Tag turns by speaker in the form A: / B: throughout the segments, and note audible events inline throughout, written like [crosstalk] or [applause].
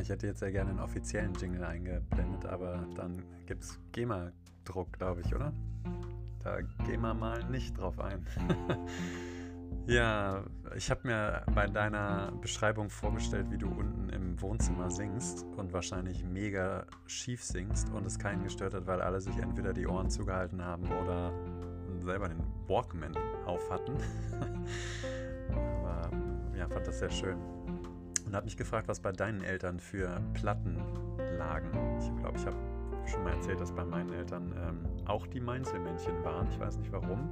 A: Ich hätte jetzt sehr gerne einen offiziellen Jingle eingeblendet, aber dann gibt es GEMA-Druck, glaube ich, oder? Da gehen wir mal nicht drauf ein. [laughs] ja, ich habe mir bei deiner Beschreibung vorgestellt, wie du unten im Wohnzimmer singst und wahrscheinlich mega schief singst und es keinen gestört hat, weil alle sich entweder die Ohren zugehalten haben oder selber den Walkman auf hatten. [laughs] Aber ja, fand das sehr schön. Und habe mich gefragt, was bei deinen Eltern für Platten lagen. Ich glaube, ich habe schon mal erzählt, dass bei meinen Eltern ähm, auch die Mainzelmännchen waren. Ich weiß nicht warum.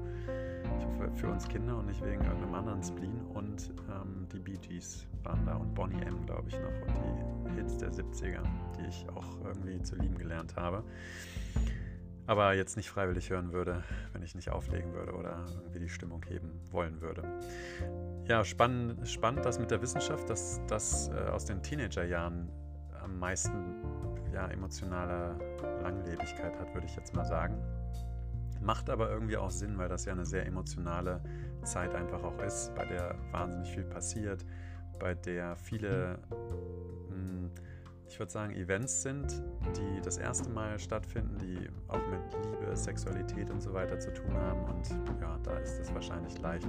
A: Ich hoffe für uns Kinder und nicht wegen irgendeinem anderen Spleen. Und ähm, die Bee Gees waren da und Bonnie M, glaube ich, noch. Und die Hits der 70er, die ich auch irgendwie zu lieben gelernt habe. Aber jetzt nicht freiwillig hören würde, wenn ich nicht auflegen würde oder irgendwie die Stimmung heben wollen würde. Ja, spannend, spannend das mit der Wissenschaft, dass das äh, aus den Teenagerjahren am meisten ja, emotionale Langlebigkeit hat, würde ich jetzt mal sagen. Macht aber irgendwie auch Sinn, weil das ja eine sehr emotionale Zeit einfach auch ist, bei der wahnsinnig viel passiert, bei der viele, ich würde sagen, Events sind, die das erste Mal stattfinden, die auch mit Liebe, Sexualität und so weiter zu tun haben. Und ja, da ist es wahrscheinlich leicht,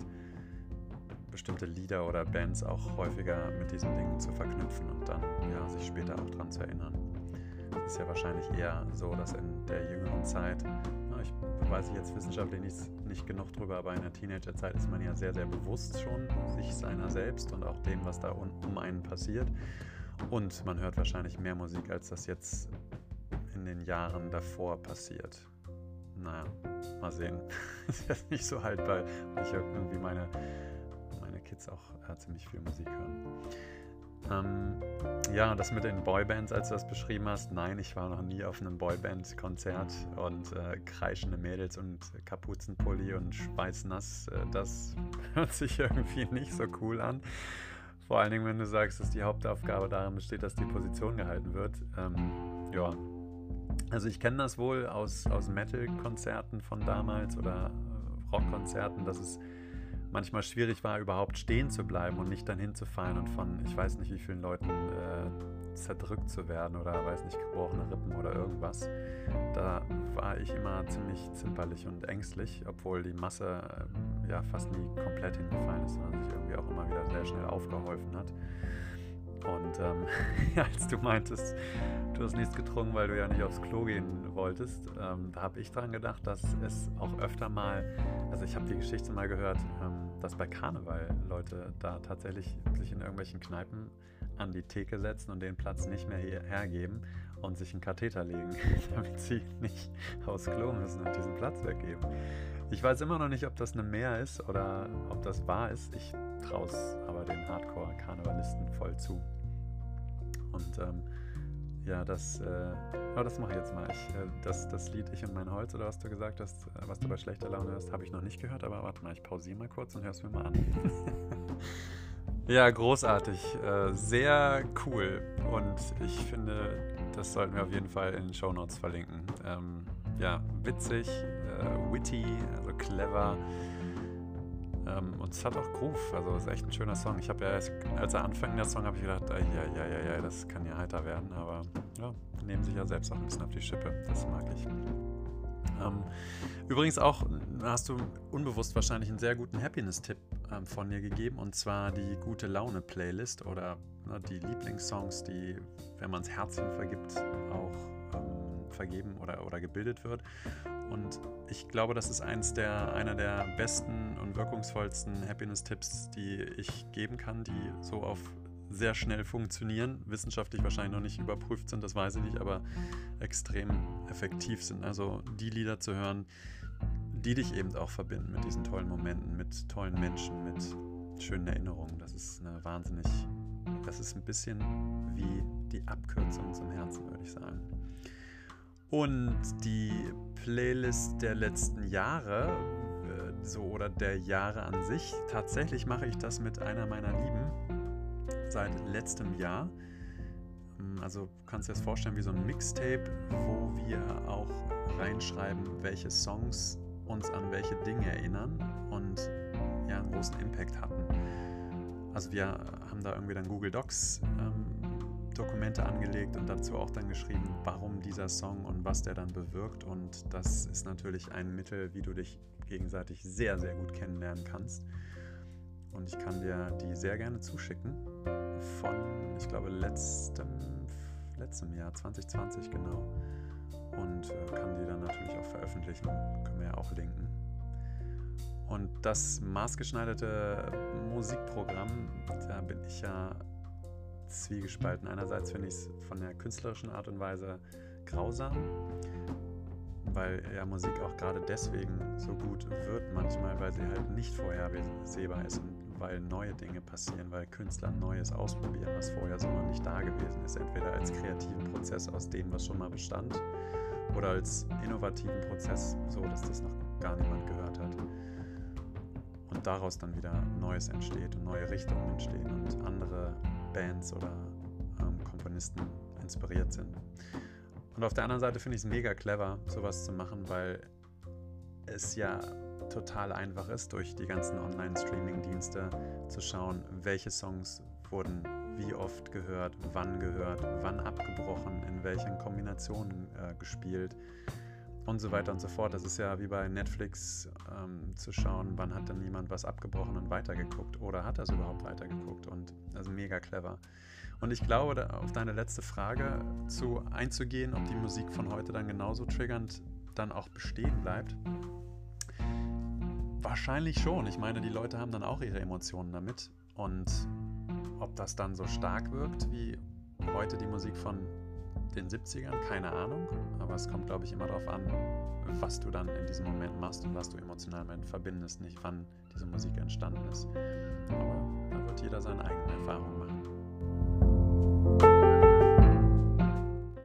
A: bestimmte Lieder oder Bands auch häufiger mit diesen Dingen zu verknüpfen und dann ja, sich später auch daran zu erinnern. Es ist ja wahrscheinlich eher so, dass in der jüngeren Zeit, na, ich weiß jetzt wissenschaftlich nicht, nicht genug drüber, aber in der Teenagerzeit ist man ja sehr, sehr bewusst schon sich seiner selbst und auch dem, was da um, um einen passiert. Und man hört wahrscheinlich mehr Musik, als das jetzt in den Jahren davor passiert. Naja, mal sehen. [laughs] ist jetzt nicht so haltbar, ich irgendwie meine, meine Kids auch äh, ziemlich viel Musik hören. Ähm, ja, das mit den Boybands, als du das beschrieben hast, nein, ich war noch nie auf einem Boyband-Konzert und äh, kreischende Mädels und Kapuzenpulli und schweißnass, äh, das [laughs] hört sich irgendwie nicht so cool an. Vor allen Dingen, wenn du sagst, dass die Hauptaufgabe darin besteht, dass die Position gehalten wird. Ähm, ja, also ich kenne das wohl aus, aus Metal-Konzerten von damals oder Rockkonzerten, dass es manchmal schwierig war, überhaupt stehen zu bleiben und nicht dann hinzufallen und von, ich weiß nicht wie vielen Leuten äh, zerdrückt zu werden oder weiß nicht, gebrochene Rippen oder irgendwas. Da war ich immer ziemlich zimperlich und ängstlich, obwohl die Masse äh, ja fast nie komplett hingefallen ist, sondern sich irgendwie auch immer wieder sehr schnell aufgeholfen hat. Und ähm, [laughs] als du meintest, du hast nichts getrunken, weil du ja nicht aufs Klo gehen wolltest, ähm, da habe ich dran gedacht, dass es auch öfter mal, also ich habe die Geschichte mal gehört, ähm, dass bei Karneval Leute da tatsächlich sich in irgendwelchen Kneipen an die Theke setzen und den Platz nicht mehr hergeben und sich einen Katheter legen, [laughs] damit sie nicht aufs Klo müssen und diesen Platz weggeben. Ich weiß immer noch nicht, ob das eine Mehr ist oder ob das wahr ist. Ich traue es aber den Hardcore-Karnevalisten voll zu. Und ähm, ja, das, äh, oh, das mache ich jetzt mal. Ich, äh, das, das Lied Ich und mein Holz, oder was du gesagt hast, äh, was du bei schlechter Laune hörst, habe ich noch nicht gehört, aber warte mal, ich pausiere mal kurz und hör's mir mal an. [laughs] ja, großartig. Äh, sehr cool. Und ich finde, das sollten wir auf jeden Fall in den Show Notes verlinken. Ähm, ja, witzig, äh, witty, also clever. Ähm, und es hat auch Groove, also es ist echt ein schöner Song. Ich habe ja, erst, als er anfing, der Song, habe ich gedacht, ja, ja, ja, ja, das kann ja heiter werden, aber ja, nehmen sich ja selbst auch ein bisschen auf die Schippe. Das mag ich. Ähm, übrigens auch hast du unbewusst wahrscheinlich einen sehr guten Happiness-Tipp ähm, von mir gegeben und zwar die gute Laune-Playlist oder ne, die Lieblingssongs, die, wenn man es Herzchen vergibt, auch ähm, vergeben oder, oder gebildet wird. Und ich glaube, das ist eins der, einer der besten und wirkungsvollsten Happiness-Tipps, die ich geben kann, die so auf sehr schnell funktionieren, wissenschaftlich wahrscheinlich noch nicht überprüft sind, das weiß ich nicht, aber extrem effektiv sind. Also die Lieder zu hören, die dich eben auch verbinden mit diesen tollen Momenten, mit tollen Menschen, mit schönen Erinnerungen. Das ist eine wahnsinnig, das ist ein bisschen wie die Abkürzung zum Herzen, würde ich sagen. Und die Playlist der letzten Jahre, äh, so oder der Jahre an sich, tatsächlich mache ich das mit einer meiner Lieben seit letztem Jahr. Ähm, also kannst du dir das vorstellen wie so ein Mixtape, wo wir auch reinschreiben, welche Songs uns an welche Dinge erinnern und ja, einen großen Impact hatten. Also wir haben da irgendwie dann Google Docs ähm, Dokumente angelegt und dazu auch dann geschrieben, warum dieser Song und was der dann bewirkt. Und das ist natürlich ein Mittel, wie du dich gegenseitig sehr, sehr gut kennenlernen kannst. Und ich kann dir die sehr gerne zuschicken. Von, ich glaube, letztem, letztem Jahr, 2020 genau. Und äh, kann die dann natürlich auch veröffentlichen. Können wir ja auch linken. Und das maßgeschneiderte Musikprogramm, da bin ich ja zwiegespalten. Einerseits finde ich es von der künstlerischen Art und Weise grausam, weil ja Musik auch gerade deswegen so gut wird manchmal, weil sie halt nicht vorhersehbar ist und weil neue Dinge passieren, weil Künstler Neues ausprobieren, was vorher so noch nicht da gewesen ist, entweder als kreativen Prozess aus dem, was schon mal bestand, oder als innovativen Prozess, so dass das noch gar niemand gehört hat. Und daraus dann wieder Neues entsteht und neue Richtungen entstehen und andere Bands oder ähm, Komponisten inspiriert sind. Und auf der anderen Seite finde ich es mega clever, sowas zu machen, weil es ja total einfach ist, durch die ganzen Online-Streaming-Dienste zu schauen, welche Songs wurden wie oft gehört, wann gehört, wann abgebrochen, in welchen Kombinationen äh, gespielt und so weiter und so fort. Das ist ja wie bei Netflix ähm, zu schauen, wann hat denn jemand was abgebrochen und weitergeguckt oder hat er es überhaupt weitergeguckt und also mega clever. Und ich glaube, da, auf deine letzte Frage zu einzugehen, ob die Musik von heute dann genauso triggernd dann auch bestehen bleibt. Wahrscheinlich schon. Ich meine, die Leute haben dann auch ihre Emotionen damit. Und ob das dann so stark wirkt wie heute die Musik von den 70ern, keine Ahnung. Aber es kommt, glaube ich, immer darauf an, was du dann in diesem Moment machst und was du emotional damit verbindest, nicht wann diese Musik entstanden ist. Aber da wird jeder seine eigenen Erfahrungen machen.